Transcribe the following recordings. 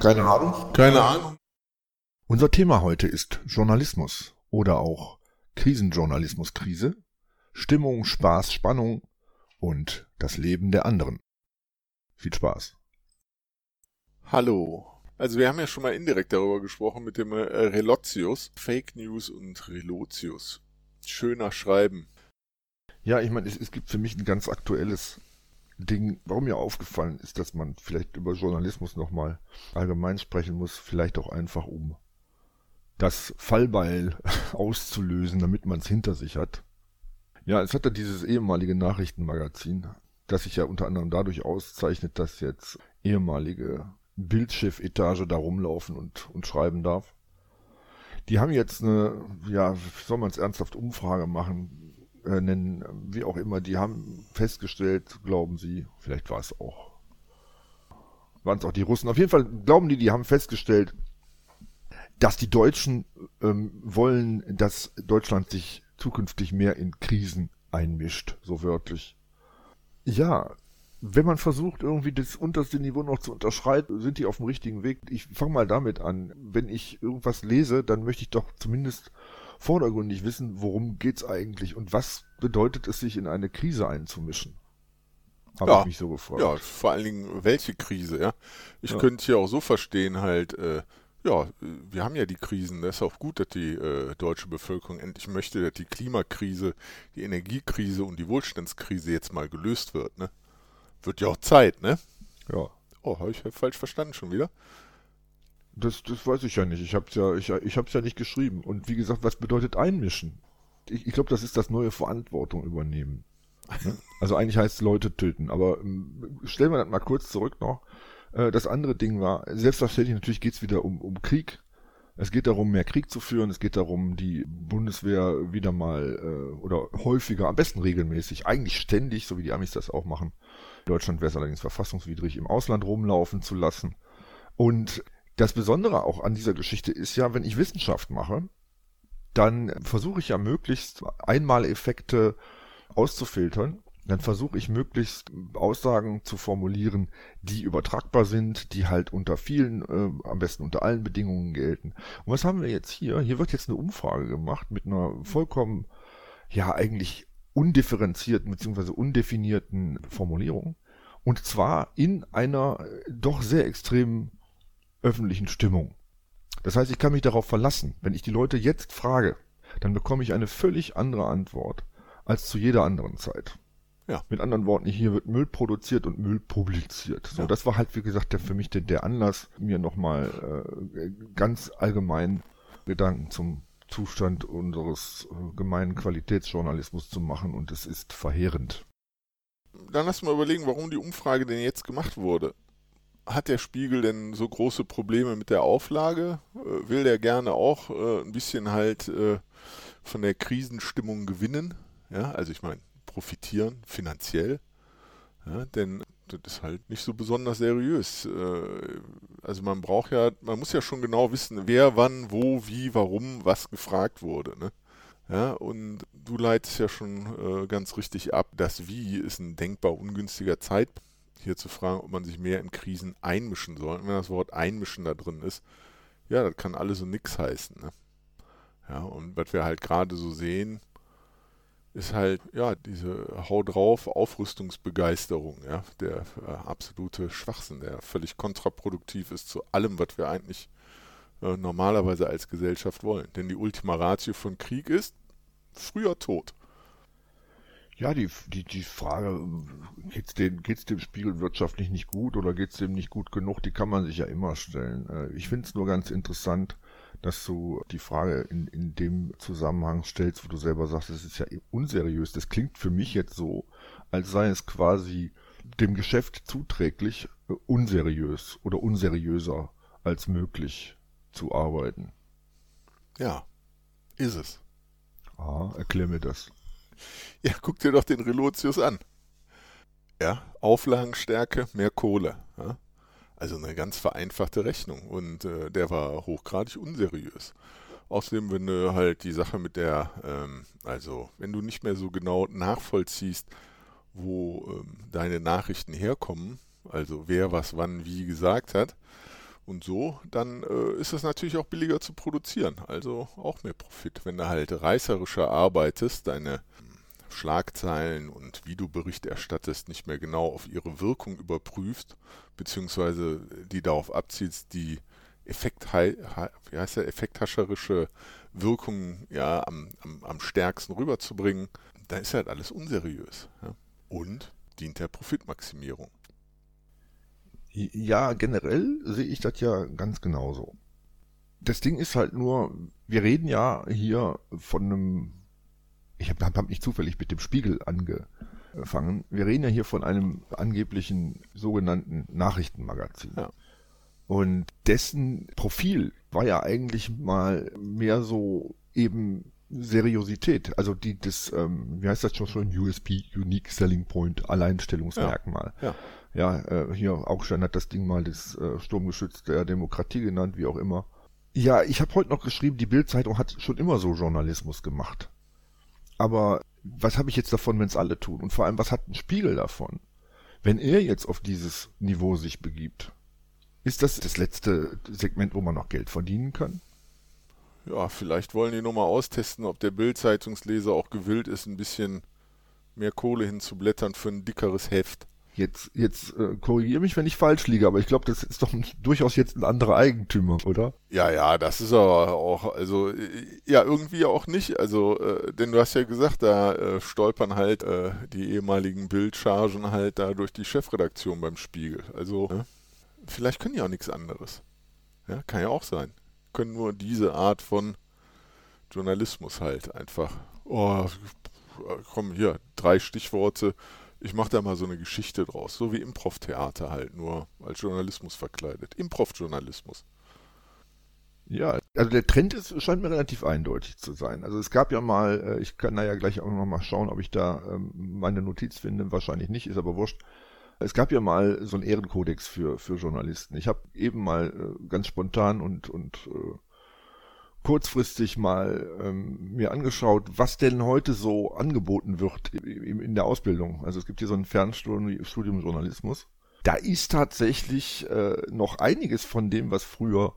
Keine Ahnung? Keine Ahnung. Unser Thema heute ist Journalismus oder auch Krisenjournalismus-Krise, Stimmung, Spaß, Spannung und das Leben der anderen. Viel Spaß. Hallo. Also wir haben ja schon mal indirekt darüber gesprochen mit dem äh, Relotius, Fake News und Relotius. Schöner Schreiben. Ja, ich meine, es, es gibt für mich ein ganz aktuelles Ding, warum mir aufgefallen ist, dass man vielleicht über Journalismus nochmal allgemein sprechen muss, vielleicht auch einfach um das Fallbeil auszulösen, damit man es hinter sich hat. Ja, es hat ja dieses ehemalige Nachrichtenmagazin, das sich ja unter anderem dadurch auszeichnet, dass jetzt ehemalige Bildchefetage da rumlaufen und, und schreiben darf. Die haben jetzt eine, ja, soll man es ernsthaft Umfrage machen, äh, nennen, wie auch immer, die haben festgestellt, glauben sie, vielleicht war es auch, waren es auch die Russen, auf jeden Fall glauben die, die haben festgestellt, dass die Deutschen ähm, wollen, dass Deutschland sich zukünftig mehr in Krisen einmischt, so wörtlich. Ja, wenn man versucht, irgendwie das unterste Niveau noch zu unterschreiten, sind die auf dem richtigen Weg. Ich fange mal damit an. Wenn ich irgendwas lese, dann möchte ich doch zumindest vordergründig wissen, worum geht's eigentlich und was bedeutet es, sich in eine Krise einzumischen. Habe ja, ich mich so gefragt. Ja, vor allen Dingen, welche Krise, ja. Ich ja. könnte hier auch so verstehen, halt, äh, ja, wir haben ja die Krisen. Das ist auch gut, dass die äh, deutsche Bevölkerung endlich möchte, dass die Klimakrise, die Energiekrise und die Wohlstandskrise jetzt mal gelöst wird. Ne? Wird ja auch Zeit, ne? Ja. Oh, habe ich falsch verstanden schon wieder? Das, das weiß ich ja nicht. Ich habe ja, ich, ich hab's ja nicht geschrieben. Und wie gesagt, was bedeutet einmischen? Ich, ich glaube, das ist das neue Verantwortung übernehmen. Ne? Also eigentlich heißt es Leute töten. Aber ähm, stellen wir das mal kurz zurück noch. Äh, das andere Ding war, selbstverständlich natürlich geht es wieder um, um Krieg. Es geht darum, mehr Krieg zu führen. Es geht darum, die Bundeswehr wieder mal äh, oder häufiger, am besten regelmäßig, eigentlich ständig, so wie die Amis das auch machen. In Deutschland wäre es allerdings verfassungswidrig, im Ausland rumlaufen zu lassen. Und das Besondere auch an dieser Geschichte ist ja, wenn ich Wissenschaft mache, dann versuche ich ja möglichst Einmaleffekte auszufiltern dann versuche ich möglichst Aussagen zu formulieren, die übertragbar sind, die halt unter vielen, äh, am besten unter allen Bedingungen gelten. Und was haben wir jetzt hier? Hier wird jetzt eine Umfrage gemacht mit einer vollkommen, ja eigentlich undifferenzierten bzw. undefinierten Formulierung. Und zwar in einer doch sehr extremen öffentlichen Stimmung. Das heißt, ich kann mich darauf verlassen, wenn ich die Leute jetzt frage, dann bekomme ich eine völlig andere Antwort als zu jeder anderen Zeit. Ja. Mit anderen Worten, hier wird Müll produziert und Müll publiziert. So, ja. das war halt, wie gesagt, der, für mich der, der Anlass, mir nochmal äh, ganz allgemein Gedanken zum Zustand unseres äh, gemeinen Qualitätsjournalismus zu machen und es ist verheerend. Dann lass mal überlegen, warum die Umfrage denn jetzt gemacht wurde. Hat der Spiegel denn so große Probleme mit der Auflage? Äh, will der gerne auch äh, ein bisschen halt äh, von der Krisenstimmung gewinnen? Ja, also ich meine, profitieren, finanziell. Ja, denn das ist halt nicht so besonders seriös. Also man braucht ja, man muss ja schon genau wissen, wer, wann, wo, wie, warum, was gefragt wurde. Ne? Ja, und du leitest ja schon ganz richtig ab, das Wie ist ein denkbar ungünstiger Zeitpunkt, hier zu fragen, ob man sich mehr in Krisen einmischen soll. Und wenn das Wort einmischen da drin ist, ja, das kann alles und nichts heißen. Ne? Ja, und was wir halt gerade so sehen, ist halt, ja, diese Hau drauf Aufrüstungsbegeisterung, ja, der äh, absolute Schwachsinn, der völlig kontraproduktiv ist zu allem, was wir eigentlich äh, normalerweise als Gesellschaft wollen. Denn die Ultima Ratio von Krieg ist früher Tod. Ja, die, die, die Frage, geht's dem, geht's dem Spiegel wirtschaftlich nicht gut oder geht's dem nicht gut genug, die kann man sich ja immer stellen. Äh, ich finde es nur ganz interessant, dass du die Frage in, in dem Zusammenhang stellst, wo du selber sagst, es ist ja unseriös. Das klingt für mich jetzt so, als sei es quasi dem Geschäft zuträglich, äh, unseriös oder unseriöser als möglich zu arbeiten. Ja, ist es. Ah, erklär mir das. Ja, guck dir doch den Relotius an. Ja, Auflagenstärke, mehr Kohle. Ja? Also eine ganz vereinfachte Rechnung und äh, der war hochgradig unseriös. Außerdem, wenn du halt die Sache mit der, ähm, also wenn du nicht mehr so genau nachvollziehst, wo ähm, deine Nachrichten herkommen, also wer was wann wie gesagt hat, Und so, dann äh, ist es natürlich auch billiger zu produzieren, also auch mehr Profit. Wenn du halt reißerischer arbeitest, deine Schlagzeilen und wie du Bericht erstattest, nicht mehr genau auf ihre Wirkung überprüfst, beziehungsweise die darauf abzielst, die Effekt, wie heißt der, effekthascherische Wirkung ja, am, am, am stärksten rüberzubringen, dann ist halt alles unseriös. Ja? Und dient der Profitmaximierung. Ja, generell sehe ich das ja ganz genauso. Das Ding ist halt nur, wir reden ja hier von einem, ich habe hab nicht zufällig mit dem Spiegel angefangen, wir reden ja hier von einem angeblichen sogenannten Nachrichtenmagazin. Ja. Und dessen Profil war ja eigentlich mal mehr so eben Seriosität, also die das, ähm, wie heißt das schon schon, USP, Unique Selling Point, Alleinstellungsmerkmal. Ja, ja. ja äh, hier Augstein hat das Ding mal das äh, Sturmgeschütz der Demokratie genannt, wie auch immer. Ja, ich habe heute noch geschrieben, die Bildzeitung hat schon immer so Journalismus gemacht. Aber was habe ich jetzt davon, wenn es alle tun? Und vor allem, was hat ein Spiegel davon, wenn er jetzt auf dieses Niveau sich begibt? Ist das das letzte Segment, wo man noch Geld verdienen kann? ja, vielleicht wollen die nur mal austesten, ob der Bild-Zeitungsleser auch gewillt ist, ein bisschen mehr Kohle hinzublättern für ein dickeres Heft. Jetzt, jetzt äh, korrigiere mich, wenn ich falsch liege, aber ich glaube, das ist doch ein, durchaus jetzt ein anderer Eigentümer, oder? Ja, ja, das ist aber auch, also ja, irgendwie auch nicht. Also, äh, denn du hast ja gesagt, da äh, stolpern halt äh, die ehemaligen Bildchargen halt da durch die Chefredaktion beim Spiegel. Also, ne? vielleicht können die auch nichts anderes. Ja, kann ja auch sein können nur diese Art von Journalismus halt einfach. Oh, komm hier, drei Stichworte. Ich mache da mal so eine Geschichte draus, so wie Improv-Theater halt, nur als Journalismus verkleidet. Improv-Journalismus. Ja, also der Trend ist, scheint mir relativ eindeutig zu sein. Also es gab ja mal, äh, ich kann da ja gleich auch noch mal schauen, ob ich da ähm, meine Notiz finde, wahrscheinlich nicht, ist aber wurscht. Es gab ja mal so einen Ehrenkodex für, für Journalisten. Ich habe eben mal äh, ganz spontan und, und äh, kurzfristig mal ähm, mir angeschaut, was denn heute so angeboten wird in, in der Ausbildung. Also es gibt hier so ein Fernstudium Journalismus. Da ist tatsächlich äh, noch einiges von dem, was früher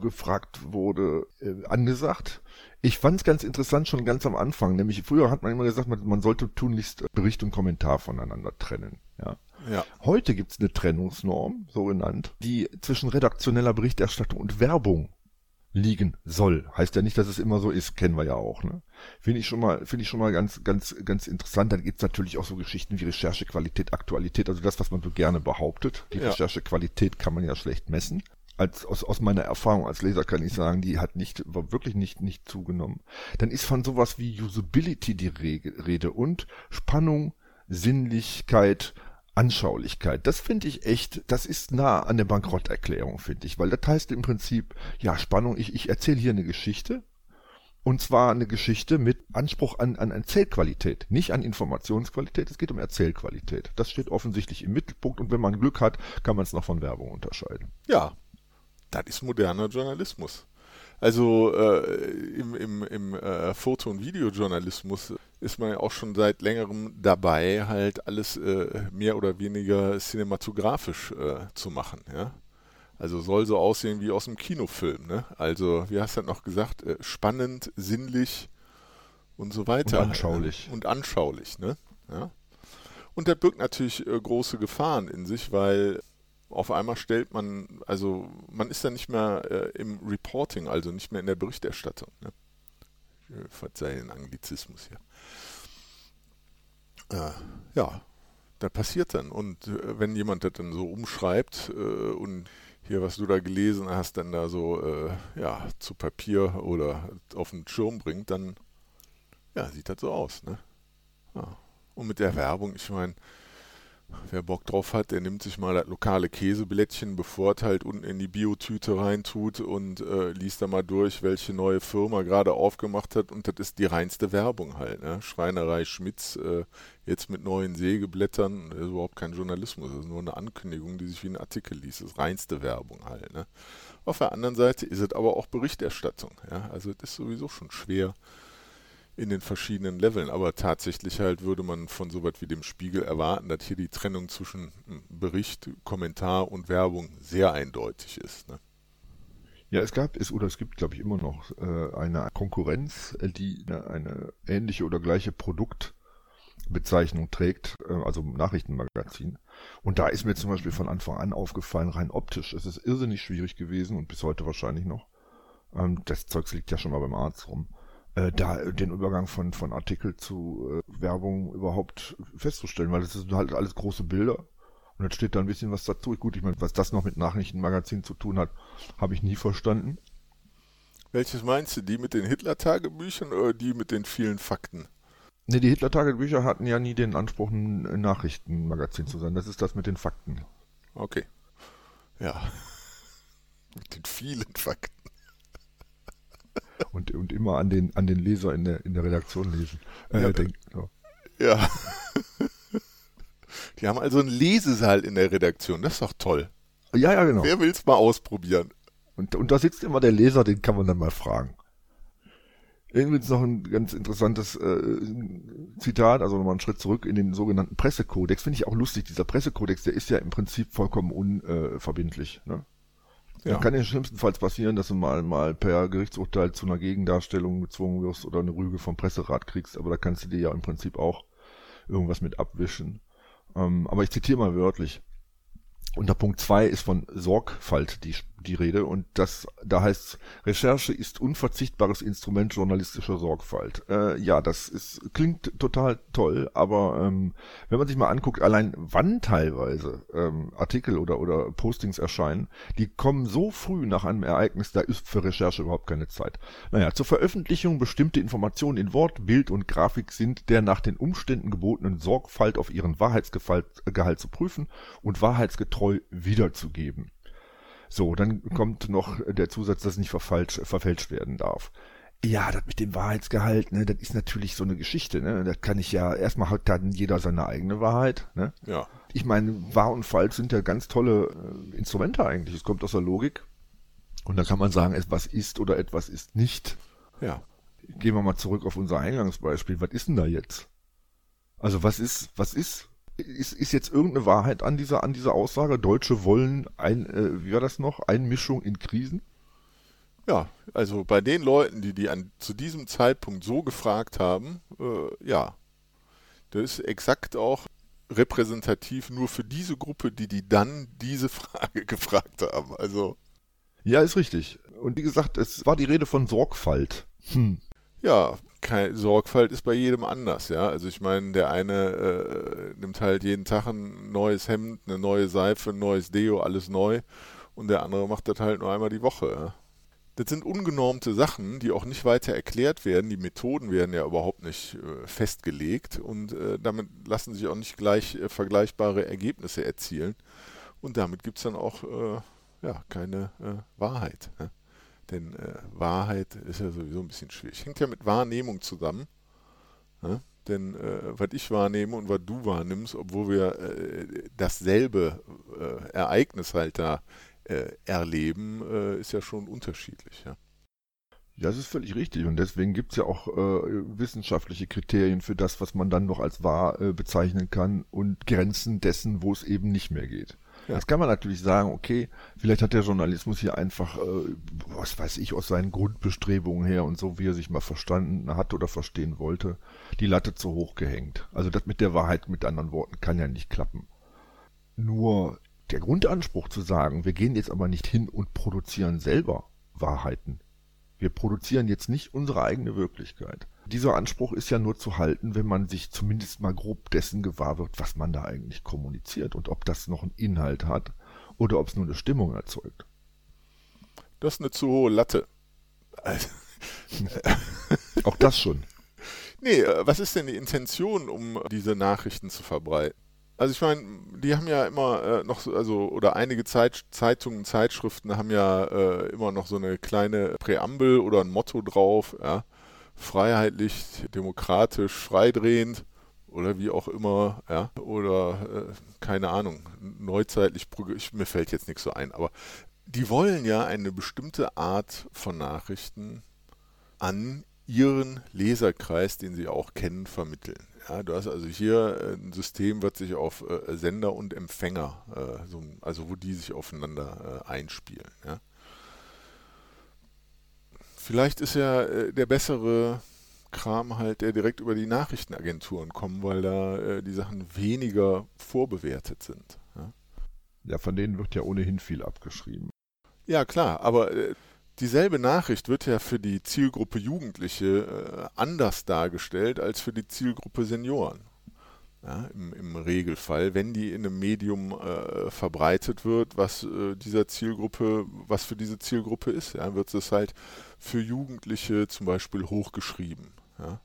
gefragt wurde, äh, angesagt. Ich fand es ganz interessant schon ganz am Anfang. Nämlich früher hat man immer gesagt, man, man sollte tunlichst Bericht und Kommentar voneinander trennen. Ja. Ja. Heute gibt es eine Trennungsnorm, so genannt, die zwischen redaktioneller Berichterstattung und Werbung liegen soll. Heißt ja nicht, dass es immer so ist, kennen wir ja auch. Ne? Finde ich schon mal, finde ich schon mal ganz, ganz, ganz interessant. Dann gibt's natürlich auch so Geschichten wie Recherchequalität, Aktualität, also das, was man so gerne behauptet. Die ja. Recherchequalität kann man ja schlecht messen. Als, aus, aus meiner Erfahrung als Leser kann ich sagen, die hat nicht, war wirklich nicht, nicht zugenommen. Dann ist von sowas wie Usability die Rede und Spannung, Sinnlichkeit, Anschaulichkeit. Das finde ich echt, das ist nah an der Bankrotterklärung, finde ich, weil das heißt im Prinzip, ja, Spannung, ich, ich erzähle hier eine Geschichte und zwar eine Geschichte mit Anspruch an, an Erzählqualität, nicht an Informationsqualität, es geht um Erzählqualität. Das steht offensichtlich im Mittelpunkt und wenn man Glück hat, kann man es noch von Werbung unterscheiden. Ja, das ist moderner Journalismus. Also äh, im, im, im äh, Foto- und Videojournalismus ist man ja auch schon seit längerem dabei, halt alles äh, mehr oder weniger cinematografisch äh, zu machen. Ja? Also soll so aussehen wie aus einem Kinofilm. Ne? Also, wie hast du das noch gesagt? Äh, spannend, sinnlich und so weiter. Und anschaulich. Und anschaulich. Ne? Ja? Und das birgt natürlich äh, große Gefahren in sich, weil auf einmal stellt man, also man ist dann nicht mehr äh, im Reporting, also nicht mehr in der Berichterstattung. Ne? Ich verzeihe den Anglizismus hier. Äh, ja, das passiert dann. Und äh, wenn jemand das dann so umschreibt äh, und hier, was du da gelesen hast, dann da so äh, ja, zu Papier oder auf den Schirm bringt, dann ja, sieht das so aus. Ne? Ja. Und mit der Werbung, ich meine, Wer Bock drauf hat, der nimmt sich mal das lokale Käseblättchen, bevor es halt unten in die Biotüte reintut und äh, liest da mal durch, welche neue Firma gerade aufgemacht hat. Und das ist die reinste Werbung halt. Ne? Schreinerei Schmitz, äh, jetzt mit neuen Sägeblättern, das ist überhaupt kein Journalismus, das ist nur eine Ankündigung, die sich wie ein Artikel liest. Das ist reinste Werbung halt. Ne? Auf der anderen Seite ist es aber auch Berichterstattung. Ja? Also das ist sowieso schon schwer in den verschiedenen Leveln. Aber tatsächlich halt würde man von so was wie dem Spiegel erwarten, dass hier die Trennung zwischen hm, Bericht, Kommentar und Werbung sehr eindeutig ist. Ne? Ja, es gab es oder es gibt, glaube ich, immer noch äh, eine Konkurrenz, äh, die eine, eine ähnliche oder gleiche Produktbezeichnung trägt, äh, also Nachrichtenmagazin. Und da ist mir zum Beispiel von Anfang an aufgefallen, rein optisch, es ist irrsinnig schwierig gewesen und bis heute wahrscheinlich noch. Ähm, das Zeugs liegt ja schon mal beim Arzt rum. Äh, da den Übergang von, von Artikel zu äh, Werbung überhaupt festzustellen, weil das sind halt alles große Bilder und jetzt steht da ein bisschen was dazu. Gut, ich meine, was das noch mit Nachrichtenmagazin zu tun hat, habe ich nie verstanden. Welches meinst du? Die mit den Hitler-Tagebüchern oder die mit den vielen Fakten? Ne, die Hitler-Tagebücher hatten ja nie den Anspruch, ein Nachrichtenmagazin zu sein. Das ist das mit den Fakten. Okay. Ja. mit den vielen Fakten. Und, und immer an den, an den Leser in der, in der Redaktion lesen. Äh, ja, denk, so. ja. Die haben also einen Lesesaal in der Redaktion. Das ist doch toll. Ja, ja, genau. Wer will es mal ausprobieren? Und, und da sitzt immer der Leser, den kann man dann mal fragen. Irgendwie ist noch ein ganz interessantes äh, Zitat, also nochmal einen Schritt zurück in den sogenannten Pressekodex. Finde ich auch lustig. Dieser Pressekodex, der ist ja im Prinzip vollkommen unverbindlich. Ne? Ja. Da kann ja schlimmstenfalls passieren, dass du mal, mal per Gerichtsurteil zu einer Gegendarstellung gezwungen wirst oder eine Rüge vom Presserat kriegst, aber da kannst du dir ja im Prinzip auch irgendwas mit abwischen. Ähm, aber ich zitiere mal wörtlich. Unter Punkt 2 ist von Sorgfalt die, die Rede und das, da heißt Recherche ist unverzichtbares Instrument journalistischer Sorgfalt. Äh, ja, das ist, klingt total toll, aber ähm, wenn man sich mal anguckt, allein wann teilweise ähm, Artikel oder, oder Postings erscheinen, die kommen so früh nach einem Ereignis, da ist für Recherche überhaupt keine Zeit. Naja, zur Veröffentlichung bestimmte Informationen in Wort, Bild und Grafik sind der nach den Umständen gebotenen Sorgfalt auf ihren Wahrheitsgehalt zu prüfen und wahrheitsgetreu treu wiederzugeben. So, dann kommt noch der Zusatz, dass nicht verfälscht werden darf. Ja, das mit dem Wahrheitsgehalt, ne, das ist natürlich so eine Geschichte, ne? Da kann ich ja, erstmal hat dann jeder seine eigene Wahrheit, ne? Ja. Ich meine, wahr und falsch sind ja ganz tolle äh, Instrumente eigentlich. Es kommt aus der Logik. Und dann kann man sagen, etwas ist oder etwas ist nicht. Ja. Gehen wir mal zurück auf unser Eingangsbeispiel. Was ist denn da jetzt? Also was ist, was ist ist, ist jetzt irgendeine Wahrheit an dieser, an dieser Aussage? Deutsche wollen ein, äh, wie war das noch? Einmischung in Krisen? Ja, also bei den Leuten, die die an, zu diesem Zeitpunkt so gefragt haben, äh, ja, das ist exakt auch repräsentativ nur für diese Gruppe, die die dann diese Frage gefragt haben. Also ja, ist richtig. Und wie gesagt, es war die Rede von Sorgfalt. Hm. Ja, keine Sorgfalt ist bei jedem anders, ja. Also ich meine, der eine äh, nimmt halt jeden Tag ein neues Hemd, eine neue Seife, ein neues Deo, alles neu und der andere macht das halt nur einmal die Woche. Ja? Das sind ungenormte Sachen, die auch nicht weiter erklärt werden. Die Methoden werden ja überhaupt nicht äh, festgelegt und äh, damit lassen sich auch nicht gleich äh, vergleichbare Ergebnisse erzielen. Und damit gibt es dann auch äh, ja, keine äh, Wahrheit. Ja? Denn äh, Wahrheit ist ja sowieso ein bisschen schwierig. Hängt ja mit Wahrnehmung zusammen. Ne? Denn äh, was ich wahrnehme und was du wahrnimmst, obwohl wir äh, dasselbe äh, Ereignis halt da äh, erleben, äh, ist ja schon unterschiedlich. Ja? Ja, das ist völlig richtig. Und deswegen gibt es ja auch wissenschaftliche Kriterien für das, was man dann noch als wahr bezeichnen kann und Grenzen dessen, wo es eben nicht mehr geht. Ja. Jetzt kann man natürlich sagen, okay, vielleicht hat der Journalismus hier einfach, äh, was weiß ich, aus seinen Grundbestrebungen her und so, wie er sich mal verstanden hat oder verstehen wollte, die Latte zu hoch gehängt. Also das mit der Wahrheit, mit anderen Worten, kann ja nicht klappen. Nur der Grundanspruch zu sagen, wir gehen jetzt aber nicht hin und produzieren selber Wahrheiten. Wir produzieren jetzt nicht unsere eigene Wirklichkeit. Dieser Anspruch ist ja nur zu halten, wenn man sich zumindest mal grob dessen gewahr wird, was man da eigentlich kommuniziert und ob das noch einen Inhalt hat oder ob es nur eine Stimmung erzeugt. Das ist eine zu hohe Latte. Auch das schon. Nee, äh, was ist denn die Intention, um diese Nachrichten zu verbreiten? Also ich meine, die haben ja immer äh, noch so, also oder einige Zeit, Zeitungen, Zeitschriften haben ja äh, immer noch so eine kleine Präambel oder ein Motto drauf, ja freiheitlich, demokratisch, freidrehend oder wie auch immer, ja, oder äh, keine Ahnung, neuzeitlich, ich, mir fällt jetzt nichts so ein, aber die wollen ja eine bestimmte Art von Nachrichten an ihren Leserkreis, den sie auch kennen, vermitteln. Ja, du hast also hier äh, ein System, was sich auf äh, Sender und Empfänger, äh, so, also wo die sich aufeinander äh, einspielen. Ja. Vielleicht ist ja äh, der bessere Kram halt, der direkt über die Nachrichtenagenturen kommt, weil da äh, die Sachen weniger vorbewertet sind. Ja? ja, von denen wird ja ohnehin viel abgeschrieben. Ja, klar, aber dieselbe Nachricht wird ja für die Zielgruppe Jugendliche äh, anders dargestellt als für die Zielgruppe Senioren. Ja, im, im, Regelfall, wenn die in einem Medium äh, verbreitet wird, was äh, dieser Zielgruppe, was für diese Zielgruppe ist, ja, wird es halt für Jugendliche zum Beispiel hochgeschrieben. Ja.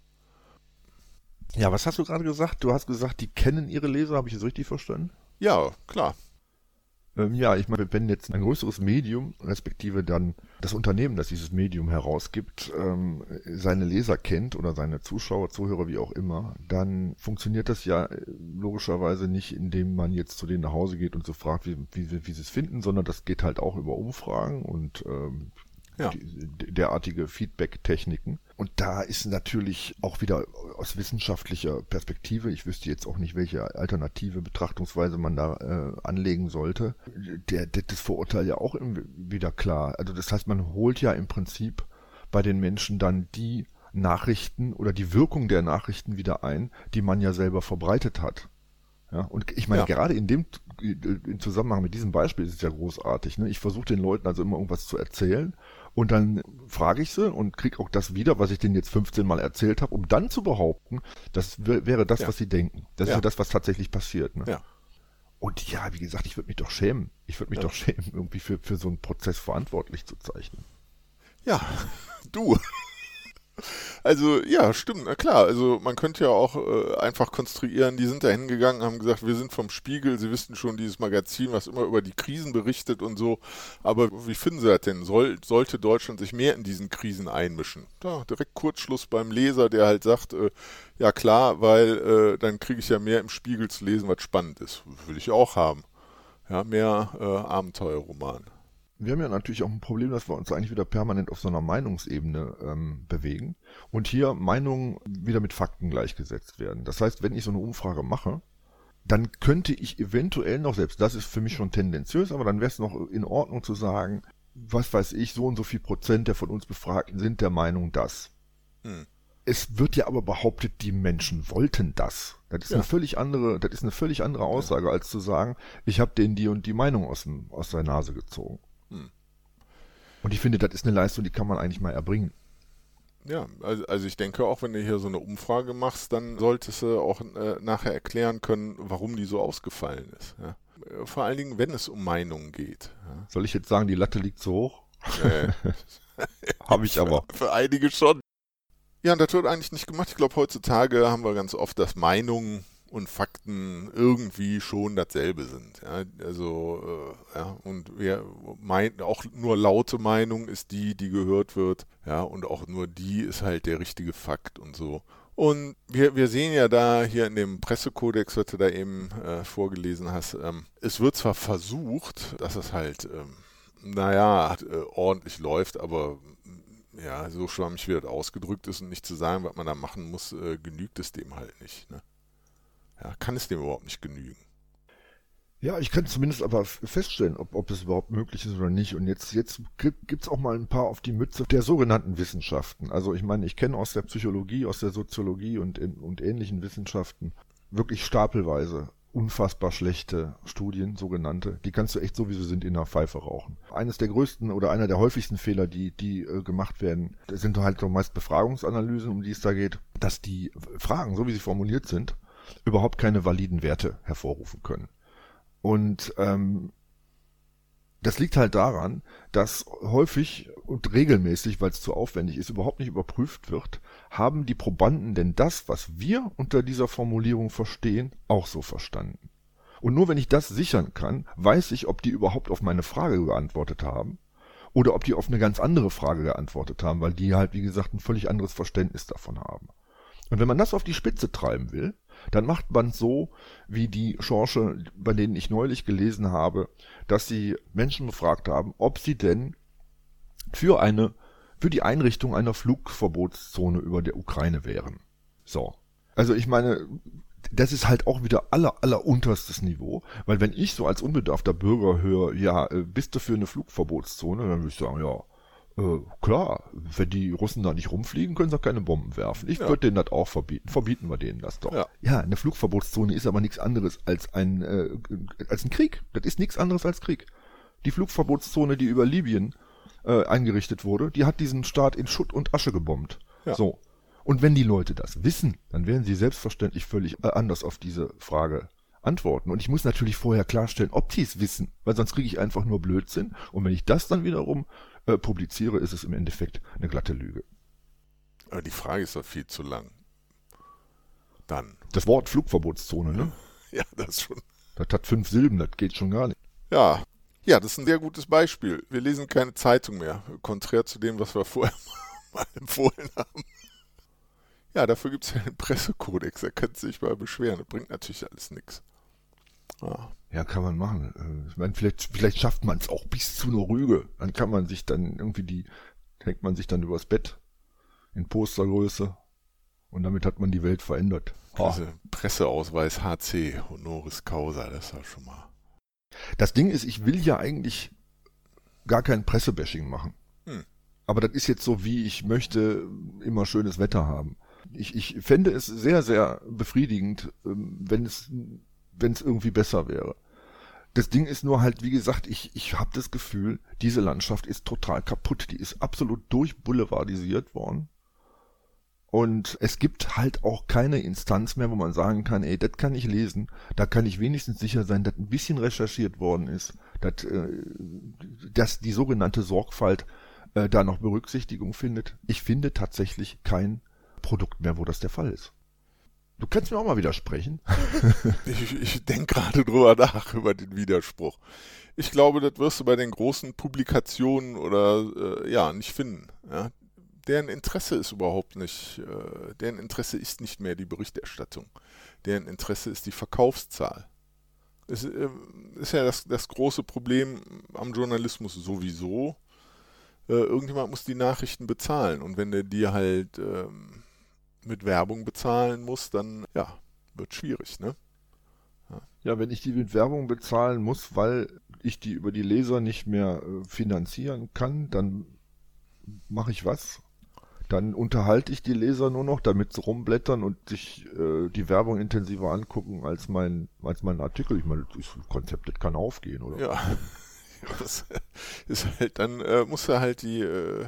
ja, was hast du gerade gesagt? Du hast gesagt, die kennen ihre Leser, habe ich das richtig verstanden? Ja, klar. Ähm, ja, ich meine, wenn jetzt ein größeres Medium, respektive dann das Unternehmen, das dieses Medium herausgibt, ähm, seine Leser kennt oder seine Zuschauer, Zuhörer, wie auch immer, dann funktioniert das ja äh, logischerweise nicht, indem man jetzt zu denen nach Hause geht und so fragt, wie, wie, wie sie es finden, sondern das geht halt auch über Umfragen und ähm, ja. derartige Feedback-Techniken. Und da ist natürlich auch wieder aus wissenschaftlicher Perspektive, ich wüsste jetzt auch nicht, welche alternative Betrachtungsweise man da äh, anlegen sollte, der, der, das Vorurteil ja auch wieder klar. Also das heißt, man holt ja im Prinzip bei den Menschen dann die Nachrichten oder die Wirkung der Nachrichten wieder ein, die man ja selber verbreitet hat. Ja, und ich meine, ja. gerade in dem im Zusammenhang mit diesem Beispiel ist es ja großartig. Ne? Ich versuche den Leuten also immer irgendwas zu erzählen und dann frage ich sie und kriege auch das wieder, was ich denen jetzt 15 Mal erzählt habe, um dann zu behaupten, das wäre das, ja. was sie denken. Das ja. ist ja das, was tatsächlich passiert. Ne? Ja. Und ja, wie gesagt, ich würde mich doch schämen. Ich würde mich ja. doch schämen, irgendwie für, für so einen Prozess verantwortlich zu zeichnen. Ja, du. Also ja, stimmt, na klar. Also man könnte ja auch äh, einfach konstruieren, die sind da hingegangen, haben gesagt, wir sind vom Spiegel, sie wissen schon dieses Magazin, was immer über die Krisen berichtet und so. Aber wie finden sie das denn? Soll, sollte Deutschland sich mehr in diesen Krisen einmischen? Da, direkt Kurzschluss beim Leser, der halt sagt, äh, ja klar, weil äh, dann kriege ich ja mehr im Spiegel zu lesen, was spannend ist. Will ich auch haben. Ja, mehr äh, Abenteuerroman wir haben ja natürlich auch ein Problem, dass wir uns eigentlich wieder permanent auf so einer Meinungsebene ähm, bewegen und hier Meinungen wieder mit Fakten gleichgesetzt werden. Das heißt, wenn ich so eine Umfrage mache, dann könnte ich eventuell noch, selbst das ist für mich schon tendenziös, aber dann wäre es noch in Ordnung zu sagen, was weiß ich, so und so viel Prozent der von uns Befragten sind der Meinung, dass. Hm. Es wird ja aber behauptet, die Menschen wollten das. Das ist ja. eine völlig andere, das ist eine völlig andere Aussage, als zu sagen, ich habe denen die und die Meinung aus, dem, aus der Nase gezogen. Hm. Und ich finde, das ist eine Leistung, die kann man eigentlich mal erbringen. Ja, also, also ich denke auch, wenn du hier so eine Umfrage machst, dann solltest du auch äh, nachher erklären können, warum die so ausgefallen ist. Ja. Äh, vor allen Dingen, wenn es um Meinungen geht. Ja. Soll ich jetzt sagen, die Latte liegt zu hoch? Nee. Habe ich aber. Für, für einige schon. Ja, und das wird eigentlich nicht gemacht. Ich glaube, heutzutage haben wir ganz oft, dass Meinungen und Fakten irgendwie schon dasselbe sind. Ja, also, äh, ja, und wer meint, auch nur laute Meinung ist die, die gehört wird, ja, und auch nur die ist halt der richtige Fakt und so. Und wir, wir sehen ja da hier in dem Pressekodex, was du da eben äh, vorgelesen hast, ähm, es wird zwar versucht, dass es halt, ähm, naja, äh, ordentlich läuft, aber ja, so schwammig wie das ausgedrückt ist und nicht zu sagen, was man da machen muss, äh, genügt es dem halt nicht. Ne? Ja, kann es dem überhaupt nicht genügen. Ja, ich kann zumindest aber feststellen, ob, ob es überhaupt möglich ist oder nicht. Und jetzt, jetzt gibt es auch mal ein paar auf die Mütze der sogenannten Wissenschaften. Also ich meine, ich kenne aus der Psychologie, aus der Soziologie und, und ähnlichen Wissenschaften wirklich stapelweise unfassbar schlechte Studien, sogenannte. Die kannst du echt so, wie sie sind, in der Pfeife rauchen. Eines der größten oder einer der häufigsten Fehler, die, die äh, gemacht werden, sind halt so meist Befragungsanalysen, um die es da geht, dass die Fragen, so wie sie formuliert sind, überhaupt keine validen Werte hervorrufen können. Und ähm, das liegt halt daran, dass häufig und regelmäßig, weil es zu aufwendig ist, überhaupt nicht überprüft wird, haben die Probanden denn das, was wir unter dieser Formulierung verstehen, auch so verstanden. Und nur wenn ich das sichern kann, weiß ich, ob die überhaupt auf meine Frage geantwortet haben oder ob die auf eine ganz andere Frage geantwortet haben, weil die halt, wie gesagt, ein völlig anderes Verständnis davon haben. Und wenn man das auf die Spitze treiben will, dann macht man so, wie die Schorche, bei denen ich neulich gelesen habe, dass sie Menschen befragt haben, ob sie denn für eine für die Einrichtung einer Flugverbotszone über der Ukraine wären. So. Also ich meine, das ist halt auch wieder aller, aller unterstes Niveau, weil wenn ich so als unbedarfter Bürger höre, ja, äh, bist du für eine Flugverbotszone, dann würde ich sagen, ja, äh, klar, wenn die Russen da nicht rumfliegen, können sie auch keine Bomben werfen. Ich ja. würde denen das auch verbieten. Verbieten wir denen das doch. Ja. ja, eine Flugverbotszone ist aber nichts anderes als ein, äh, als ein Krieg. Das ist nichts anderes als Krieg. Die Flugverbotszone, die über Libyen äh, eingerichtet wurde, die hat diesen Staat in Schutt und Asche gebombt. Ja. So. Und wenn die Leute das wissen, dann werden sie selbstverständlich völlig äh, anders auf diese Frage antworten. Und ich muss natürlich vorher klarstellen, ob die es wissen, weil sonst kriege ich einfach nur Blödsinn. Und wenn ich das dann wiederum äh, publiziere, ist es im Endeffekt eine glatte Lüge. Aber die Frage ist doch viel zu lang. Dann. Das Wort Flugverbotszone, ne? Ja, das schon. Das hat fünf Silben, das geht schon gar nicht. Ja, ja, das ist ein sehr gutes Beispiel. Wir lesen keine Zeitung mehr, konträr zu dem, was wir vorher mal empfohlen haben. Ja, dafür gibt es ja einen Pressekodex, da könnte sich mal beschweren. Das bringt natürlich alles nichts. Ja. ja, kann man machen. Äh, ich meine, vielleicht, vielleicht schafft man es auch bis zu einer Rüge. Dann kann man sich dann irgendwie die, hängt man sich dann übers Bett in Postergröße und damit hat man die Welt verändert. Also Presseausweis HC Honoris Causa, das ja schon mal. Das Ding ist, ich will ja eigentlich gar kein Pressebashing machen. Hm. Aber das ist jetzt so, wie ich möchte immer schönes Wetter haben ich, ich fände es sehr, sehr befriedigend, ähm, wenn es, wenn es irgendwie besser wäre. Das Ding ist nur halt, wie gesagt, ich, ich habe das Gefühl, diese Landschaft ist total kaputt. Die ist absolut durchboulevardisiert worden. Und es gibt halt auch keine Instanz mehr, wo man sagen kann, ey, das kann ich lesen, da kann ich wenigstens sicher sein, dass ein bisschen recherchiert worden ist, dass, äh, dass die sogenannte Sorgfalt äh, da noch Berücksichtigung findet. Ich finde tatsächlich kein Produkt mehr, wo das der Fall ist. Du kannst mir auch mal widersprechen. ich ich denke gerade drüber nach, über den Widerspruch. Ich glaube, das wirst du bei den großen Publikationen oder äh, ja nicht finden. Ja? Deren Interesse ist überhaupt nicht, äh, deren Interesse ist nicht mehr die Berichterstattung. Deren Interesse ist die Verkaufszahl. Es äh, ist ja das, das große Problem am Journalismus sowieso. Äh, irgendjemand muss die Nachrichten bezahlen und wenn der dir halt ähm, mit Werbung bezahlen muss, dann ja, wird schwierig, ne? Ja. ja, wenn ich die mit Werbung bezahlen muss, weil ich die über die Leser nicht mehr äh, finanzieren kann, dann mache ich was? Dann unterhalte ich die Leser nur noch, damit sie rumblättern und sich äh, die Werbung intensiver angucken als mein, als mein Artikel. Ich meine, das Konzept, das kann aufgehen, oder? Ja. Das ist halt, dann äh, muss er halt die, äh,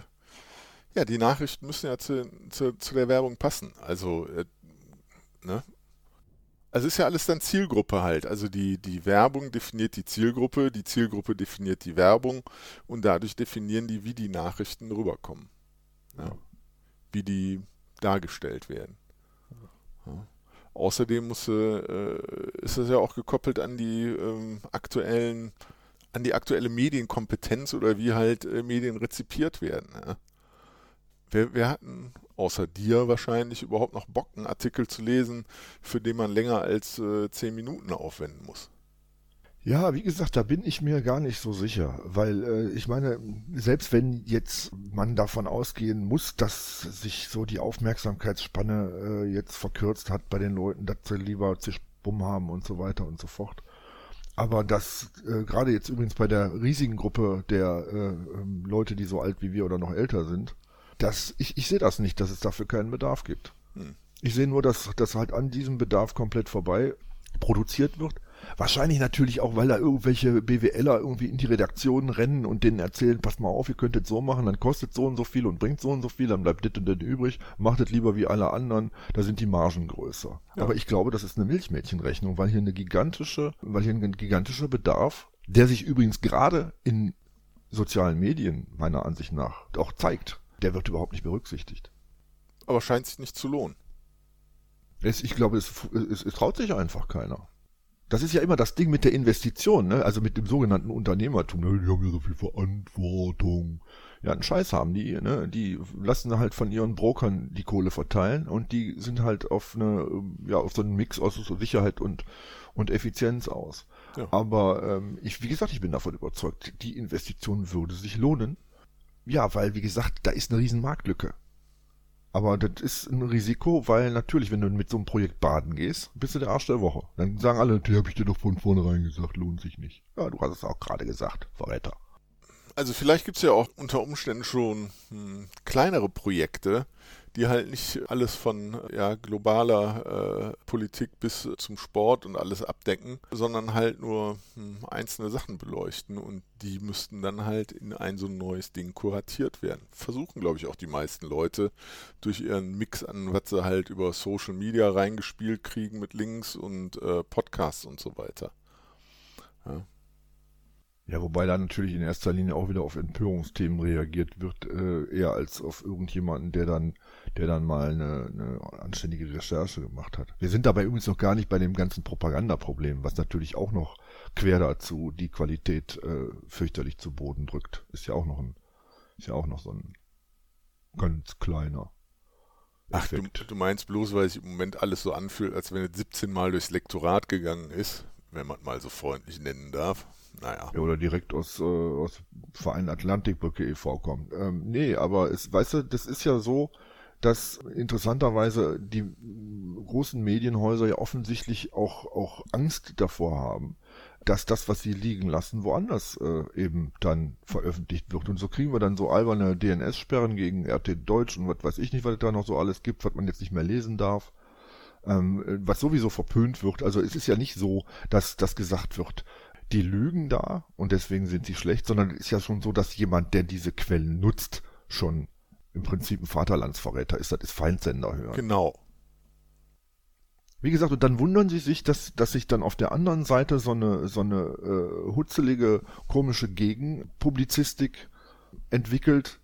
ja, die Nachrichten müssen ja zu, zu, zu der Werbung passen. Also, äh, ne? Also ist ja alles dann Zielgruppe halt. Also die, die Werbung definiert die Zielgruppe, die Zielgruppe definiert die Werbung und dadurch definieren die, wie die Nachrichten rüberkommen. Ja. Wie die dargestellt werden. Ja. Außerdem muss, äh, ist es ja auch gekoppelt an die ähm, aktuellen, an die aktuelle Medienkompetenz oder wie halt äh, Medien rezipiert werden. Ja. Wer, wer hatten außer dir wahrscheinlich überhaupt noch Bock, einen Artikel zu lesen, für den man länger als äh, zehn Minuten aufwenden muss? Ja, wie gesagt, da bin ich mir gar nicht so sicher, weil äh, ich meine, selbst wenn jetzt man davon ausgehen muss, dass sich so die Aufmerksamkeitsspanne äh, jetzt verkürzt hat bei den Leuten, dass sie lieber zisch Bumm haben und so weiter und so fort. Aber das äh, gerade jetzt übrigens bei der riesigen Gruppe der äh, ähm, Leute, die so alt wie wir oder noch älter sind, das, ich, ich sehe das nicht, dass es dafür keinen Bedarf gibt. Hm. Ich sehe nur, dass das halt an diesem Bedarf komplett vorbei produziert wird. Wahrscheinlich natürlich auch, weil da irgendwelche BWLer irgendwie in die Redaktionen rennen und denen erzählen, pass mal auf, ihr könntet so machen, dann kostet so und so viel und bringt so und so viel, dann bleibt dit und dit übrig, macht es lieber wie alle anderen, da sind die Margen größer. Ja. Aber ich glaube, das ist eine Milchmädchenrechnung, weil hier eine gigantische, weil hier ein gigantischer Bedarf, der sich übrigens gerade in sozialen Medien meiner Ansicht nach auch zeigt der wird überhaupt nicht berücksichtigt. Aber scheint sich nicht zu lohnen. Es, ich glaube, es, es, es traut sich einfach keiner. Das ist ja immer das Ding mit der Investition, ne? also mit dem sogenannten Unternehmertum. Ne? Die haben ja so viel Verantwortung. Ja, einen Scheiß haben die, ne? Die lassen halt von ihren Brokern die Kohle verteilen und die sind halt auf eine, ja, auf so einen Mix aus Sicherheit und, und Effizienz aus. Ja. Aber ähm, ich, wie gesagt, ich bin davon überzeugt, die Investition würde sich lohnen Ja, weil, wie gesagt, da ist eine riesen Marktlücke. Aber das ist ein Risiko, weil natürlich, wenn du mit so einem Projekt baden gehst, bist du der Arsch der Woche. Dann sagen alle, die habe ich dir doch von vornherein gesagt, lohnt sich nicht. Ja, du hast es auch gerade gesagt, Verräter. Also vielleicht gibt es ja auch unter Umständen schon hm, kleinere Projekte, die halt nicht alles von ja, globaler äh, Politik bis zum Sport und alles abdecken, sondern halt nur hm, einzelne Sachen beleuchten und die müssten dann halt in ein so neues Ding kuratiert werden. Versuchen, glaube ich, auch die meisten Leute durch ihren Mix an, was sie halt über Social Media reingespielt kriegen mit Links und äh, Podcasts und so weiter. Ja. Ja, wobei da natürlich in erster Linie auch wieder auf Empörungsthemen reagiert wird, äh, eher als auf irgendjemanden, der dann, der dann mal eine, eine anständige Recherche gemacht hat. Wir sind dabei übrigens noch gar nicht bei dem ganzen Propagandaproblem, was natürlich auch noch quer dazu die Qualität äh, fürchterlich zu Boden drückt. Ist ja auch noch ein, ist ja auch noch so ein ganz kleiner. Ach, du, du meinst bloß, weil sich im Moment alles so anfühlt, als wenn es 17 Mal durchs Lektorat gegangen ist, wenn man mal so freundlich nennen darf. Naja. Ja, oder direkt aus, äh, aus Verein Atlantikbrücke e.V. kommt. Ähm, nee, aber es, weißt du, das ist ja so, dass interessanterweise die großen Medienhäuser ja offensichtlich auch, auch Angst davor haben, dass das, was sie liegen lassen, woanders äh, eben dann veröffentlicht wird. Und so kriegen wir dann so alberne DNS-Sperren gegen RT Deutsch und was weiß ich nicht, was da noch so alles gibt, was man jetzt nicht mehr lesen darf. Ähm, was sowieso verpönt wird. Also es ist ja nicht so, dass das gesagt wird, die lügen da und deswegen sind sie schlecht, sondern es ist ja schon so, dass jemand, der diese Quellen nutzt, schon im Prinzip ein Vaterlandsverräter ist, das ist Feindsender hören. Genau. Wie gesagt, und dann wundern sie sich, dass, dass sich dann auf der anderen Seite so eine, so eine äh, hutzelige, komische Gegenpublizistik entwickelt,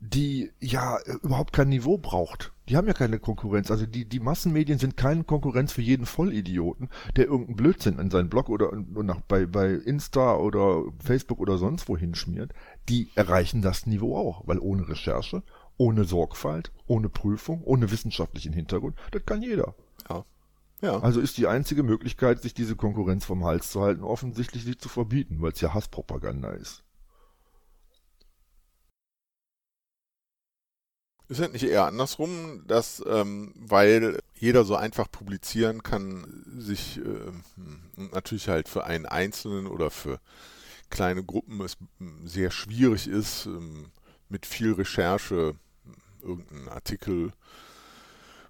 die ja überhaupt kein Niveau braucht. Die haben ja keine Konkurrenz. Also die, die Massenmedien sind keine Konkurrenz für jeden Vollidioten, der irgendeinen Blödsinn in seinen Blog oder nach, bei, bei Insta oder Facebook oder sonst wo hinschmiert. Die erreichen das Niveau auch, weil ohne Recherche, ohne Sorgfalt, ohne Prüfung, ohne wissenschaftlichen Hintergrund, das kann jeder. Ja. Ja. Also ist die einzige Möglichkeit, sich diese Konkurrenz vom Hals zu halten, offensichtlich sie zu verbieten, weil es ja Hasspropaganda ist. Ist es nicht eher andersrum, dass, ähm, weil jeder so einfach publizieren kann, sich äh, natürlich halt für einen Einzelnen oder für kleine Gruppen es sehr schwierig ist, ähm, mit viel Recherche irgendeinen Artikel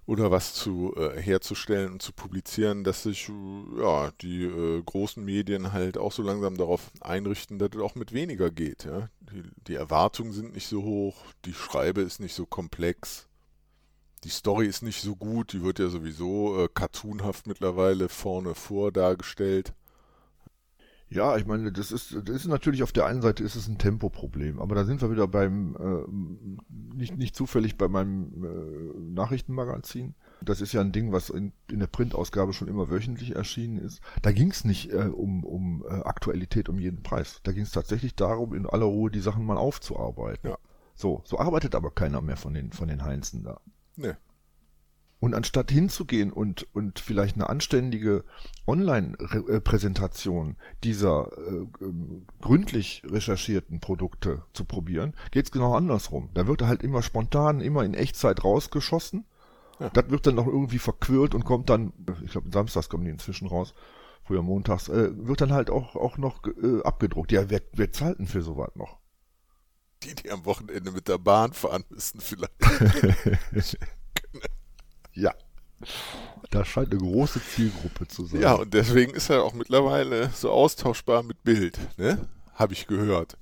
oder was zu äh, herzustellen und zu publizieren, dass sich äh, ja die äh, großen Medien halt auch so langsam darauf einrichten, dass es auch mit weniger geht. Ja? Die, die Erwartungen sind nicht so hoch, die Schreibe ist nicht so komplex, die Story ist nicht so gut, die wird ja sowieso äh, cartoonhaft mittlerweile vorne vor dargestellt. Ja, ich meine, das ist, das ist natürlich auf der einen Seite ist es ein Tempoproblem, aber da sind wir wieder beim, äh, nicht, nicht zufällig bei meinem äh, Nachrichtenmagazin. Das ist ja ein Ding, was in, in der Printausgabe schon immer wöchentlich erschienen ist. Da ging es nicht äh, um, um äh, Aktualität um jeden Preis. Da ging es tatsächlich darum, in aller Ruhe die Sachen mal aufzuarbeiten. Ja. So, so arbeitet aber keiner mehr von den, von den Heinzen da. Nee. Und anstatt hinzugehen und, und vielleicht eine anständige Online-Präsentation dieser äh, ähm, gründlich recherchierten Produkte zu probieren, geht's genau andersrum. Da wird halt immer spontan, immer in Echtzeit rausgeschossen. Ja. Das wird dann noch irgendwie verquirlt und kommt dann, ich glaube samstags kommen die inzwischen raus, früher montags, äh, wird dann halt auch, auch noch äh, abgedruckt. Ja, wer, wer zahlt denn für sowas noch? Die, die am Wochenende mit der Bahn fahren müssen vielleicht. Ja. Da scheint eine große Zielgruppe zu sein. Ja, und deswegen ist er auch mittlerweile so austauschbar mit Bild, ne? Habe ich gehört.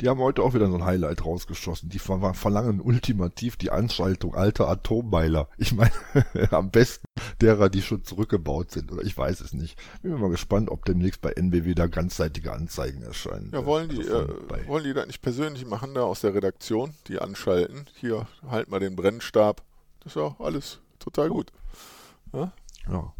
Die haben heute auch wieder so ein Highlight rausgeschossen. Die verlangen ultimativ die Anschaltung alter Atommeiler. Ich meine, am besten derer, die schon zurückgebaut sind. Oder ich weiß es nicht. Bin mal gespannt, ob demnächst bei NBW da ganzseitige Anzeigen erscheinen. Ja, wollen die, also äh, wollen die das nicht persönlich machen, da aus der Redaktion, die anschalten? Hier, halt mal den Brennstab. Das ist ja alles total gut. Ja? ja.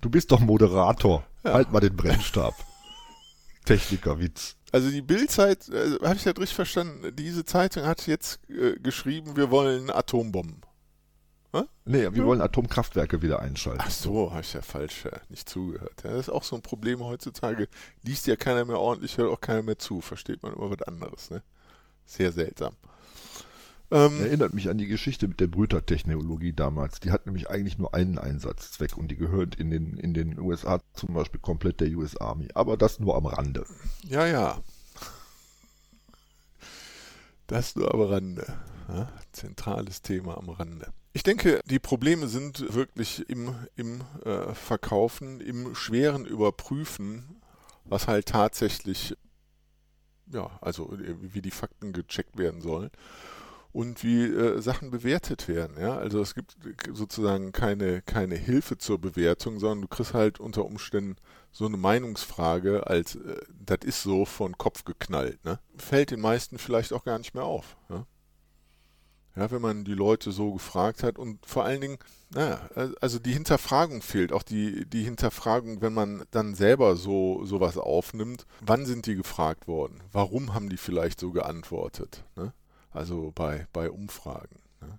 Du bist doch Moderator. Ja. Halt mal den Brennstab. Technikerwitz. Also die Bildzeit, äh, habe ich das richtig verstanden, diese Zeitung hat jetzt äh, geschrieben, wir wollen Atombomben. Hä? Nee, wir ja. wollen Atomkraftwerke wieder einschalten. Ach so, habe ich ja falsch ja, nicht zugehört. Ja, das ist auch so ein Problem heutzutage. Liest ja keiner mehr ordentlich, hört auch keiner mehr zu. Versteht man immer was anderes, ne? Sehr seltsam. Ähm, Erinnert mich an die Geschichte mit der Brütertechnologie damals. Die hat nämlich eigentlich nur einen Einsatzzweck und die gehört in den, in den USA zum Beispiel komplett der US Army. Aber das nur am Rande. Ja, ja. Das nur am Rande. Ja, zentrales Thema am Rande. Ich denke, die Probleme sind wirklich im, im äh, Verkaufen, im schweren Überprüfen, was halt tatsächlich, ja, also wie die Fakten gecheckt werden sollen und wie äh, Sachen bewertet werden. Ja? Also es gibt sozusagen keine, keine Hilfe zur Bewertung, sondern du kriegst halt unter Umständen so eine Meinungsfrage als äh, das ist so von Kopf geknallt. Ne? Fällt den meisten vielleicht auch gar nicht mehr auf. Ja? ja, wenn man die Leute so gefragt hat und vor allen Dingen, naja, also die Hinterfragung fehlt, auch die, die Hinterfragung, wenn man dann selber so sowas aufnimmt, wann sind die gefragt worden? Warum haben die vielleicht so geantwortet? Ne? Also bei, bei Umfragen. Ne?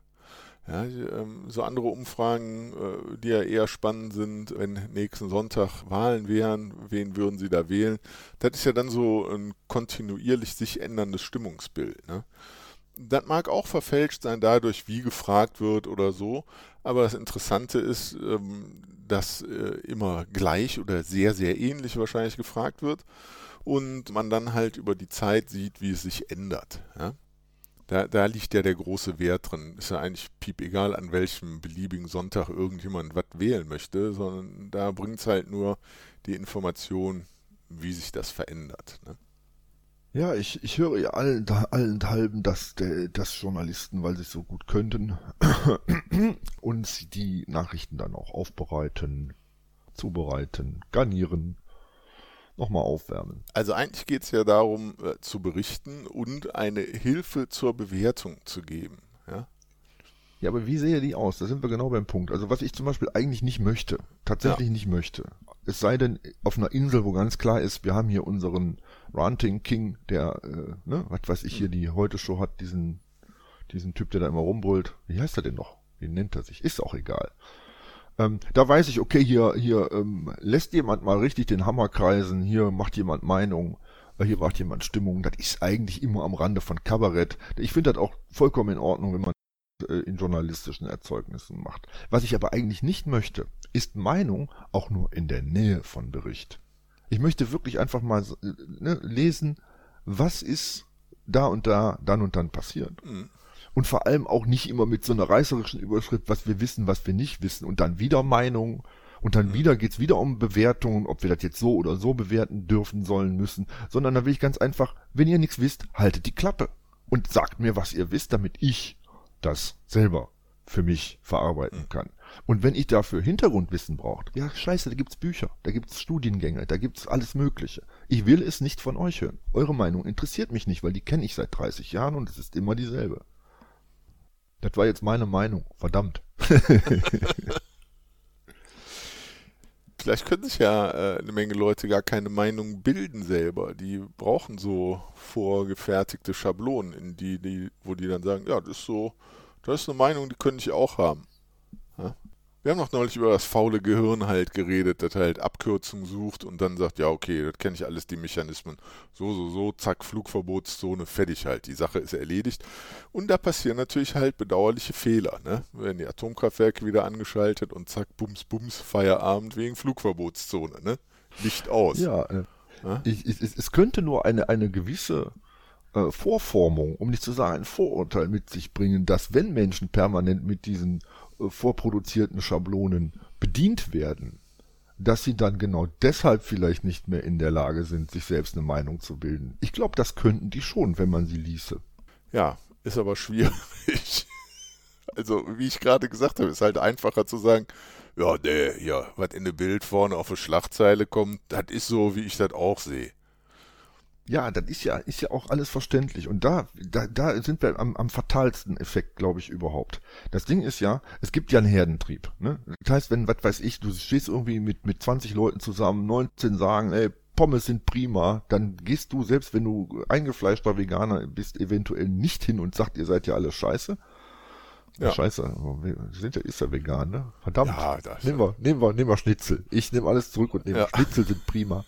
Ja, ähm, so andere Umfragen, äh, die ja eher spannend sind, wenn nächsten Sonntag Wahlen wären, wen würden Sie da wählen? Das ist ja dann so ein kontinuierlich sich änderndes Stimmungsbild. Ne? Das mag auch verfälscht sein dadurch, wie gefragt wird oder so, aber das Interessante ist, ähm, dass äh, immer gleich oder sehr, sehr ähnlich wahrscheinlich gefragt wird und man dann halt über die Zeit sieht, wie es sich ändert. Ja? Da, da liegt ja der große Wert drin. Ist ja eigentlich piep egal, an welchem beliebigen Sonntag irgendjemand was wählen möchte, sondern da bringt es halt nur die Information, wie sich das verändert. Ne? Ja, ich, ich höre ja allen, allenthalben, dass, der, dass Journalisten, weil sie es so gut könnten, uns die Nachrichten dann auch aufbereiten, zubereiten, garnieren nochmal aufwärmen. Also eigentlich geht es ja darum, äh, zu berichten und eine Hilfe zur Bewertung zu geben. Ja? ja, aber wie sehe die aus? Da sind wir genau beim Punkt. Also was ich zum Beispiel eigentlich nicht möchte, tatsächlich ja. nicht möchte, es sei denn auf einer Insel, wo ganz klar ist, wir haben hier unseren Ranting King, der, äh, ne, was weiß ich hier, die heute Show hat, diesen, diesen Typ, der da immer rumbrüllt. Wie heißt er denn noch? Wie nennt er sich? Ist auch egal. Ähm, da weiß ich, okay, hier, hier ähm, lässt jemand mal richtig den Hammer kreisen, hier macht jemand Meinung, äh, hier macht jemand Stimmung. Das ist eigentlich immer am Rande von Kabarett. Ich finde das auch vollkommen in Ordnung, wenn man äh, in journalistischen Erzeugnissen macht. Was ich aber eigentlich nicht möchte, ist Meinung auch nur in der Nähe von Bericht. Ich möchte wirklich einfach mal äh, ne, lesen, was ist da und da, dann und dann passiert. Mhm und vor allem auch nicht immer mit so einer reißerischen Überschrift, was wir wissen, was wir nicht wissen und dann wieder Meinung und dann wieder geht's wieder um Bewertungen, ob wir das jetzt so oder so bewerten dürfen, sollen, müssen, sondern da will ich ganz einfach, wenn ihr nichts wisst, haltet die Klappe und sagt mir, was ihr wisst, damit ich das selber für mich verarbeiten kann. Und wenn ich dafür Hintergrundwissen braucht, ja scheiße, da gibt's Bücher, da gibt's Studiengänge, da gibt's alles Mögliche. Ich will es nicht von euch hören. Eure Meinung interessiert mich nicht, weil die kenne ich seit 30 Jahren und es ist immer dieselbe. Das war jetzt meine Meinung. Verdammt. Vielleicht können sich ja äh, eine Menge Leute gar keine Meinung bilden selber. Die brauchen so vorgefertigte Schablonen, in die, die, wo die dann sagen, ja, das ist so, das ist eine Meinung, die könnte ich auch haben. Ja? Wir haben noch neulich über das faule Gehirn halt geredet, das halt Abkürzungen sucht und dann sagt, ja, okay, das kenne ich alles, die Mechanismen. So, so, so, zack, Flugverbotszone, fertig halt. Die Sache ist erledigt. Und da passieren natürlich halt bedauerliche Fehler. Ne? Werden die Atomkraftwerke wieder angeschaltet und zack, bums, bums, Feierabend wegen Flugverbotszone. Ne? Licht aus. Ja, äh, ja? Ich, ich, es könnte nur eine, eine gewisse äh, Vorformung, um nicht zu sagen ein Vorurteil mit sich bringen, dass wenn Menschen permanent mit diesen vorproduzierten Schablonen bedient werden, dass sie dann genau deshalb vielleicht nicht mehr in der Lage sind, sich selbst eine Meinung zu bilden. Ich glaube, das könnten die schon, wenn man sie ließe. Ja, ist aber schwierig. Also, wie ich gerade gesagt habe, ist halt einfacher zu sagen, ja, der, ja, was in der Bild vorne auf eine Schlagzeile kommt, das ist so, wie ich das auch sehe. Ja, das ist ja, ist ja auch alles verständlich. Und da, da, da sind wir am, am fatalsten Effekt, glaube ich, überhaupt. Das Ding ist ja, es gibt ja einen Herdentrieb. Ne? Das heißt, wenn, was weiß ich, du stehst irgendwie mit, mit 20 Leuten zusammen, 19 sagen, ey, Pommes sind prima, dann gehst du, selbst wenn du eingefleischter Veganer bist, eventuell nicht hin und sagst, ihr seid ja alle scheiße. Ja. Scheiße, sind ja, ist ja vegan, ne? Verdammt. Ja, das nehmen wir, nehmen wir, nehmen wir Schnitzel. Ich nehme alles zurück und nehme ja. Schnitzel sind prima.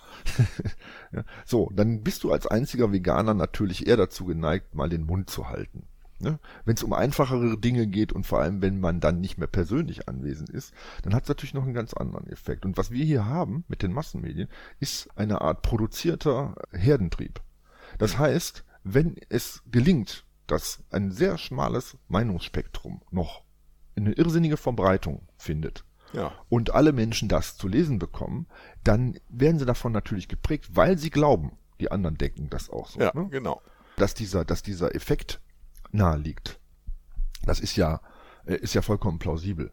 ja. So, dann bist du als einziger Veganer natürlich eher dazu geneigt, mal den Mund zu halten. Ne? Wenn es um einfachere Dinge geht und vor allem, wenn man dann nicht mehr persönlich anwesend ist, dann hat es natürlich noch einen ganz anderen Effekt. Und was wir hier haben mit den Massenmedien, ist eine Art produzierter Herdentrieb. Das heißt, wenn es gelingt, dass ein sehr schmales Meinungsspektrum noch eine irrsinnige Verbreitung findet, ja. und alle Menschen das zu lesen bekommen, dann werden sie davon natürlich geprägt, weil sie glauben, die anderen denken das auch so. Ja, ne? genau. Dass dieser, dass dieser Effekt nahe liegt. Das ist ja, äh, ist ja vollkommen plausibel.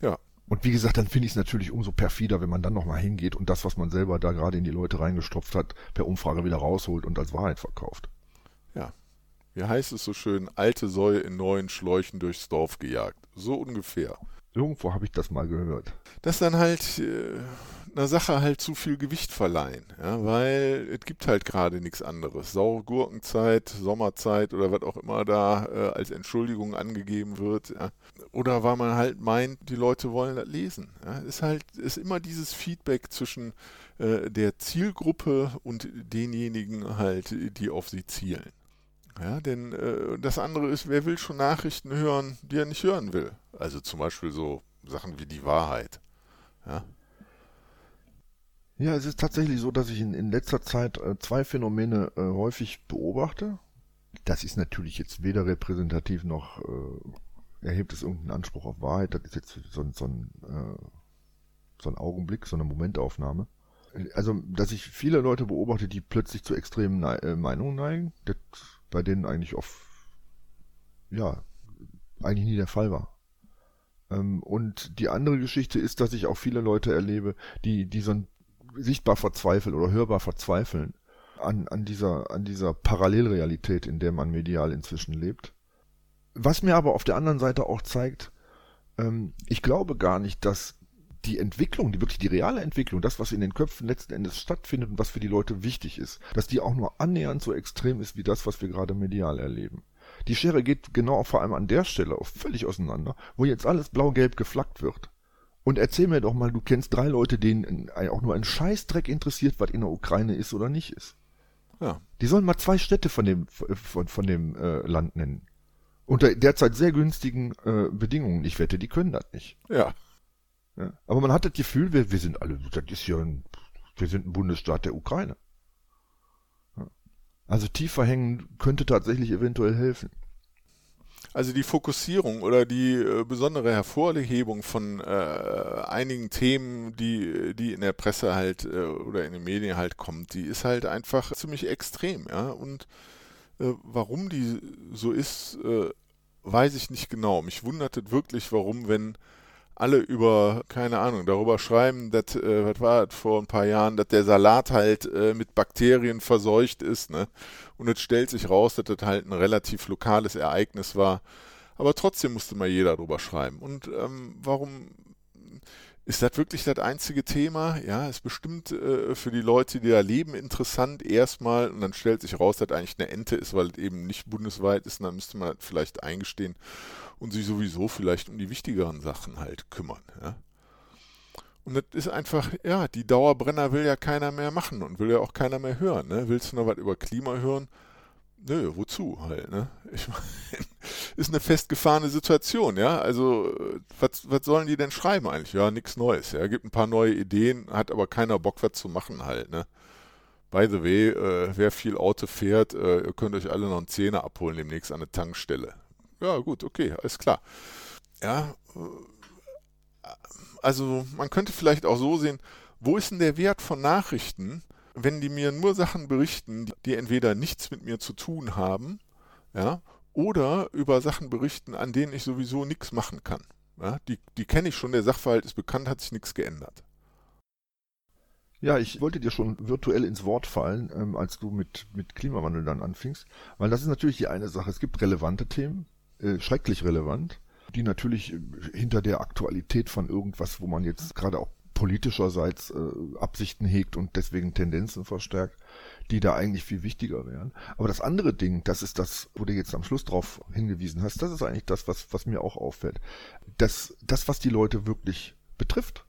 Ja. Und wie gesagt, dann finde ich es natürlich umso perfider, wenn man dann nochmal hingeht und das, was man selber da gerade in die Leute reingestopft hat, per Umfrage wieder rausholt und als Wahrheit verkauft. Ja. Wie heißt es so schön, alte Säue in neuen Schläuchen durchs Dorf gejagt. So ungefähr. Irgendwo habe ich das mal gehört. Das dann halt äh, einer Sache halt zu viel Gewicht verleihen, ja, weil es gibt halt gerade nichts anderes. Saure Gurkenzeit, Sommerzeit oder was auch immer da äh, als Entschuldigung angegeben wird. Ja. Oder weil man halt meint, die Leute wollen das lesen. Ja. Ist halt, ist immer dieses Feedback zwischen äh, der Zielgruppe und denjenigen halt, die auf sie zielen. Ja, denn äh, das andere ist, wer will schon Nachrichten hören, die er nicht hören will? Also zum Beispiel so Sachen wie die Wahrheit. Ja. Ja, es ist tatsächlich so, dass ich in, in letzter Zeit äh, zwei Phänomene äh, häufig beobachte. Das ist natürlich jetzt weder repräsentativ noch äh, erhebt es irgendeinen Anspruch auf Wahrheit. Das ist jetzt so, so, ein, äh, so ein Augenblick, so eine Momentaufnahme. Also, dass ich viele Leute beobachte, die plötzlich zu extremen äh, Meinungen neigen, das bei denen eigentlich oft, ja, eigentlich nie der Fall war. Ähm, und die andere Geschichte ist, dass ich auch viele Leute erlebe, die, die so ein sichtbar verzweifeln oder hörbar verzweifeln an, an dieser, an dieser Parallelrealität, in der man medial inzwischen lebt. Was mir aber auf der anderen Seite auch zeigt, ähm, ich glaube gar nicht, dass die Entwicklung, die wirklich die reale Entwicklung, das, was in den Köpfen letzten Endes stattfindet und was für die Leute wichtig ist, dass die auch nur annähernd so extrem ist wie das, was wir gerade medial erleben. Die Schere geht genau vor allem an der Stelle völlig auseinander, wo jetzt alles blau-gelb geflaggt wird. Und erzähl mir doch mal, du kennst drei Leute, denen auch nur ein Scheißdreck interessiert, was in der Ukraine ist oder nicht ist. Ja. Die sollen mal zwei Städte von dem, von, von dem äh, Land nennen. Unter derzeit sehr günstigen äh, Bedingungen. Ich wette, die können das nicht. Ja. Ja. Aber man hat das Gefühl, wir, wir sind alle, das ist ja ein, wir sind ein Bundesstaat der Ukraine. Ja. Also tiefer hängen könnte tatsächlich eventuell helfen. Also die Fokussierung oder die äh, besondere Hervorhebung von äh, einigen Themen, die, die in der Presse halt äh, oder in den Medien halt kommt, die ist halt einfach ziemlich extrem, ja. Und äh, warum die so ist, äh, weiß ich nicht genau. Mich wundert es wirklich, warum, wenn alle über, keine Ahnung, darüber schreiben, dass, äh, was war das vor ein paar Jahren, dass der Salat halt äh, mit Bakterien verseucht ist, ne? Und es stellt sich raus, dass das halt ein relativ lokales Ereignis war. Aber trotzdem musste mal jeder darüber schreiben. Und ähm, warum ist das wirklich das einzige Thema? Ja, ist bestimmt äh, für die Leute, die da leben, interessant erstmal und dann stellt sich raus, dass eigentlich eine Ente ist, weil es eben nicht bundesweit ist und dann müsste man vielleicht eingestehen und sich sowieso vielleicht um die wichtigeren Sachen halt kümmern. Ja. Und das ist einfach, ja, die Dauerbrenner will ja keiner mehr machen und will ja auch keiner mehr hören. Ne? Willst du noch was über Klima hören? Nö, wozu halt, ne? Ich meine, ist eine festgefahrene Situation, ja. Also, was, was sollen die denn schreiben eigentlich? Ja, nichts Neues, ja. Gibt ein paar neue Ideen, hat aber keiner Bock, was zu machen halt, ne? By the way, äh, wer viel Auto fährt, äh, ihr könnt euch alle noch einen Zehner abholen demnächst an der Tankstelle ja gut, okay, alles klar. Ja, äh, also man könnte vielleicht auch so sehen, wo ist denn der Wert von Nachrichten, wenn die mir nur Sachen berichten, die entweder nichts mit mir zu tun haben, ja, oder über Sachen berichten, an denen ich sowieso nichts machen kann. Ja, die, die kenne ich schon, der Sachverhalt ist bekannt, hat sich nichts geändert. Ja, ich wollte dir schon virtuell ins Wort fallen, ähm, als du mit, mit Klimawandel dann anfingst, weil das ist natürlich die eine Sache. Es gibt relevante Themen, äh, schrecklich relevant, die natürlich äh, hinter der Aktualität von irgendwas, wo man jetzt gerade auch politischerseits äh, Absichten hegt und deswegen Tendenzen verstärkt, die da eigentlich viel wichtiger wären. Aber das andere Ding, das ist das, wo du jetzt am Schluss drauf hingewiesen hast, das ist eigentlich das, was, was mir auch auffällt. Das, das, was die Leute wirklich betrifft.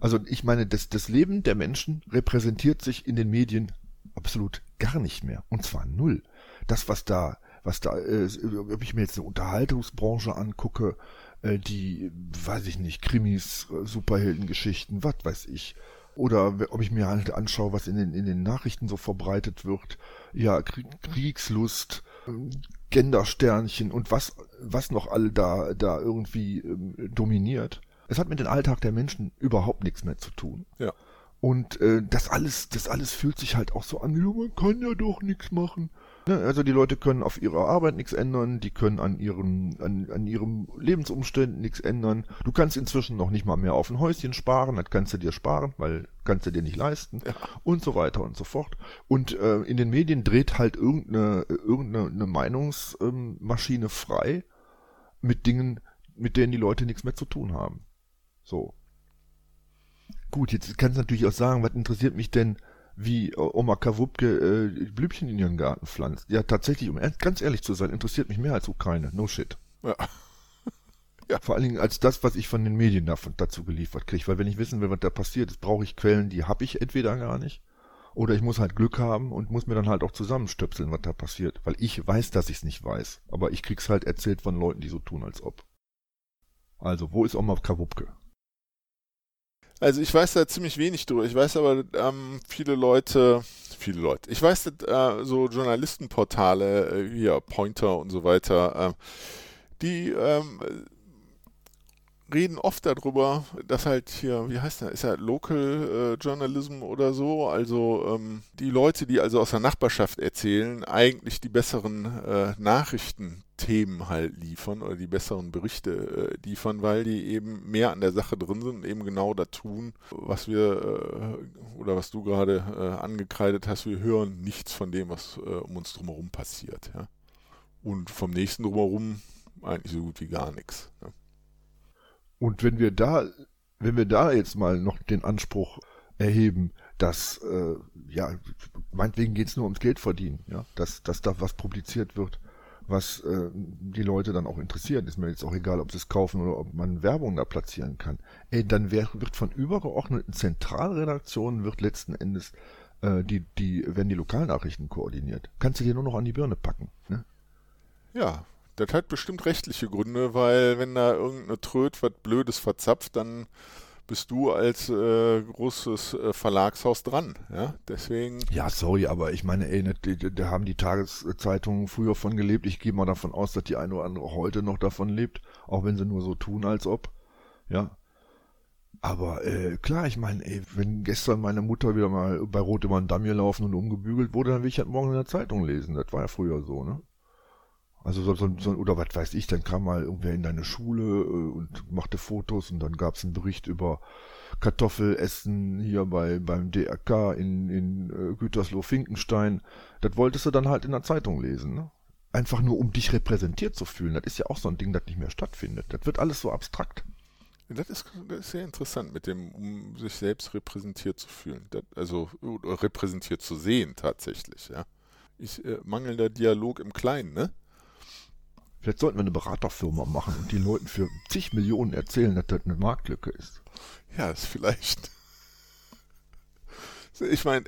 Also ich meine, das, das Leben der Menschen repräsentiert sich in den Medien absolut gar nicht mehr. Und zwar null. Das, was da, was da, äh, ob ich mir jetzt eine Unterhaltungsbranche angucke, äh, die, weiß ich nicht, Krimis, äh, Superheldengeschichten, was weiß ich. Oder ob ich mir halt anschaue, was in den, in den Nachrichten so verbreitet wird. Ja, Kriegslust, ähm, Gendersternchen und was, was noch alle da, da irgendwie ähm, dominiert. Es hat mit dem Alltag der Menschen überhaupt nichts mehr zu tun. Ja. Und äh, das alles, das alles fühlt sich halt auch so an, ja, man kann ja doch nichts machen. Ne? Also die Leute können auf ihrer Arbeit nichts ändern, die können an ihren, an, an ihrem Lebensumständen nichts ändern. Du kannst inzwischen noch nicht mal mehr auf ein Häuschen sparen, das kannst du dir sparen, weil kannst du dir nicht leisten Ja. und so weiter und so fort. Und äh, in den Medien dreht halt irgendeine, irgendeine eine Meinungsmaschine frei mit Dingen, mit denen die Leute nichts mehr zu tun haben. So. Gut, jetzt kannst du natürlich auch sagen, was interessiert mich denn, wie äh, Oma Kawupke äh, Blümchen in ihren Garten pflanzt. Ja, tatsächlich, um ganz ehrlich zu sein, interessiert mich mehr als Ukraine. No shit. Ja. Vor allen Dingen als das, was ich von den Medien davon, dazu geliefert kriege. Weil wenn ich wissen will, was da passiert ist, brauche ich Quellen, die habe ich entweder gar nicht. Oder ich muss halt Glück haben und muss mir dann halt auch zusammenstöpseln, was da passiert. Weil ich weiß, dass ich es nicht weiß. Aber ich krieg's halt erzählt von Leuten, die so tun, als ob. Also, wo ist Oma Kawupke? Also ich weiß da ziemlich wenig drüber. Ich weiß aber, ähm, viele Leute, viele Leute. Ich weiß, dass, äh, so Journalistenportale, äh, hier Pointer und so weiter, äh, die ähm, reden oft darüber, dass halt hier, wie heißt der, ist ja Local äh, Journalism oder so, also ähm, die Leute, die also aus der Nachbarschaft erzählen, eigentlich die besseren äh, Nachrichtenthemen halt liefern oder die besseren Berichte äh, liefern, weil die eben mehr an der Sache drin sind und eben genau da tun, was wir äh, oder was du gerade äh, angekreidet hast, wir hören nichts von dem, was äh, um uns drumherum passiert. Ja? Und vom nächsten drumherum eigentlich so gut wie gar nichts. Ne? Und wenn wir da, wenn wir da jetzt mal noch den Anspruch erheben, dass, äh, ja, meinetwegen geht's nur ums Geld verdienen, ja, dass, dass da was publiziert wird, was äh, die Leute dann auch interessiert, ist mir jetzt auch egal, ob sie es kaufen oder ob man Werbung da platzieren kann. Ey, dann wär, wird von übergeordneten Zentralredaktionen wird letzten Endes äh, die, die, werden die Lokalnachrichten koordiniert. Kannst du dir nur noch an die Birne packen, ne? Ja, das hat bestimmt rechtliche Gründe, weil wenn da irgendeine Tröd was Blödes verzapft, dann bist du als äh, großes äh, Verlagshaus dran. Ja, deswegen. Ja, sorry, aber ich meine, ey, ne, da haben die Tageszeitungen früher von gelebt. Ich gehe mal davon aus, dass die eine oder andere heute noch davon lebt, auch wenn sie nur so tun, als ob. Ja. Aber äh, klar, ich meine, ey, wenn gestern meine Mutter wieder mal bei Rot über den Damm gelaufen und umgebügelt wurde, dann will ich halt morgen in der Zeitung lesen. Das war ja früher so, ne? Also so, so, so oder was weiß ich, dann kam mal irgendwer in deine Schule äh, und machte Fotos und dann gab's einen Bericht über Kartoffelessen hier bei beim DRK in, in äh, Gütersloh-Finkenstein. Das wolltest du dann halt in der Zeitung lesen, ne? Einfach nur, um dich repräsentiert zu fühlen. Das ist ja auch so ein Ding, das nicht mehr stattfindet. Das wird alles so abstrakt. Das ist, das ist sehr interessant, mit dem, um sich selbst repräsentiert zu fühlen. Das, also repräsentiert zu sehen tatsächlich, ja. Ich, äh, mangelnder Dialog im Kleinen, ne? Vielleicht sollten wir eine Beraterfirma machen und den Leuten für zig Millionen erzählen, dass das eine Marktlücke ist. Ja, ist vielleicht. Ich meine,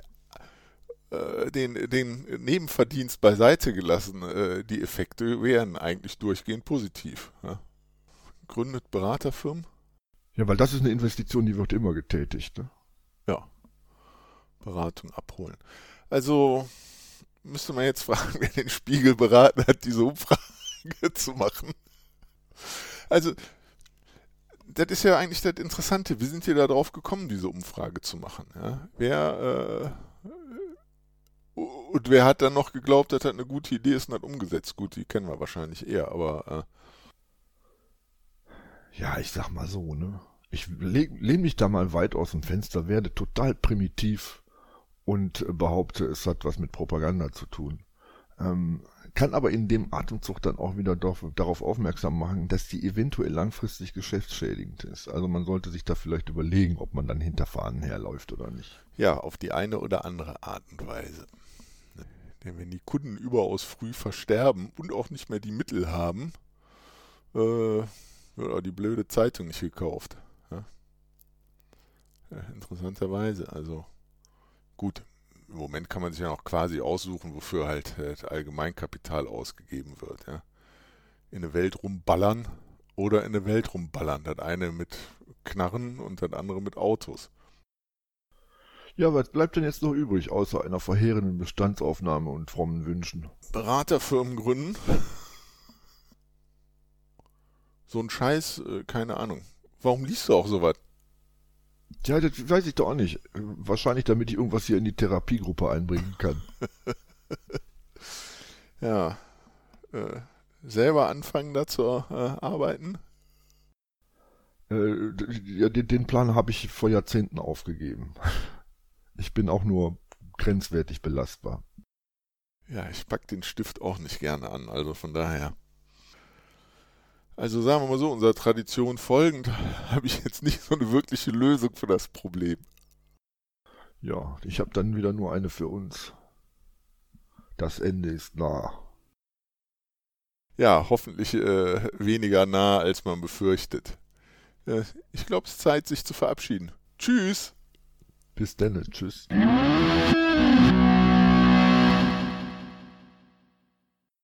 äh, den, den Nebenverdienst beiseite gelassen, äh, die Effekte wären eigentlich durchgehend positiv. Ja. Gründet Beraterfirmen? Ja, weil das ist eine Investition, die wird immer getätigt. Ne? Ja. Beratung abholen. Also müsste man jetzt fragen, wer den Spiegel beraten hat, diese Umfrage zu machen. Also, das ist ja eigentlich das Interessante. Wie sind ihr da drauf gekommen, diese Umfrage zu machen? Ja? Wer, äh, und wer hat dann noch geglaubt, dass das eine gute Idee ist und hat umgesetzt? Gut, die kennen wir wahrscheinlich eher, aber Ja, ich sag mal so, ne? Ich lehne mich da mal weit aus dem Fenster, werde total primitiv und äh, behaupte, es hat was mit Propaganda zu tun. Ähm, kann aber in dem Atemzug dann auch wieder darauf aufmerksam machen, dass die eventuell langfristig geschäftsschädigend ist. Also man sollte sich da vielleicht überlegen, ob man dann hinter Fahnen herläuft oder nicht. Ja, auf die eine oder andere Art und Weise. Denn wenn die Kunden überaus früh versterben und auch nicht mehr die Mittel haben, äh, wird auch die blöde Zeitung nicht gekauft. Ja? Ja, interessanterweise, also gut, im Moment kann man sich ja noch quasi aussuchen, wofür halt äh, Allgemeinkapital ausgegeben wird. Ja? In eine Welt rumballern oder in eine Welt rumballern. Das eine mit Knarren und das andere mit Autos. Ja, was bleibt denn jetzt noch übrig, außer einer verheerenden Bestandsaufnahme und frommen Wünschen? Beraterfirmen gründen. So ein Scheiß, äh, keine Ahnung. Warum liest du auch sowas? Ja, das weiß ich doch auch nicht. Wahrscheinlich, damit ich irgendwas hier in die Therapiegruppe einbringen kann. ja. Äh, selber anfangen da zu äh, arbeiten? Äh, ja, den, den Plan habe ich vor Jahrzehnten aufgegeben. Ich bin auch nur grenzwertig belastbar. Ja, ich pack den Stift auch nicht gerne an, also von daher. Also sagen wir mal so, unserer Tradition folgend habe ich jetzt nicht so eine wirkliche Lösung für das Problem. Ja, ich habe dann wieder nur eine für uns. Das Ende ist nah. Ja, hoffentlich äh, weniger nah, als man befürchtet. Äh, ich glaube, es ist Zeit, sich zu verabschieden. Tschüss. Bis dann. Tschüss.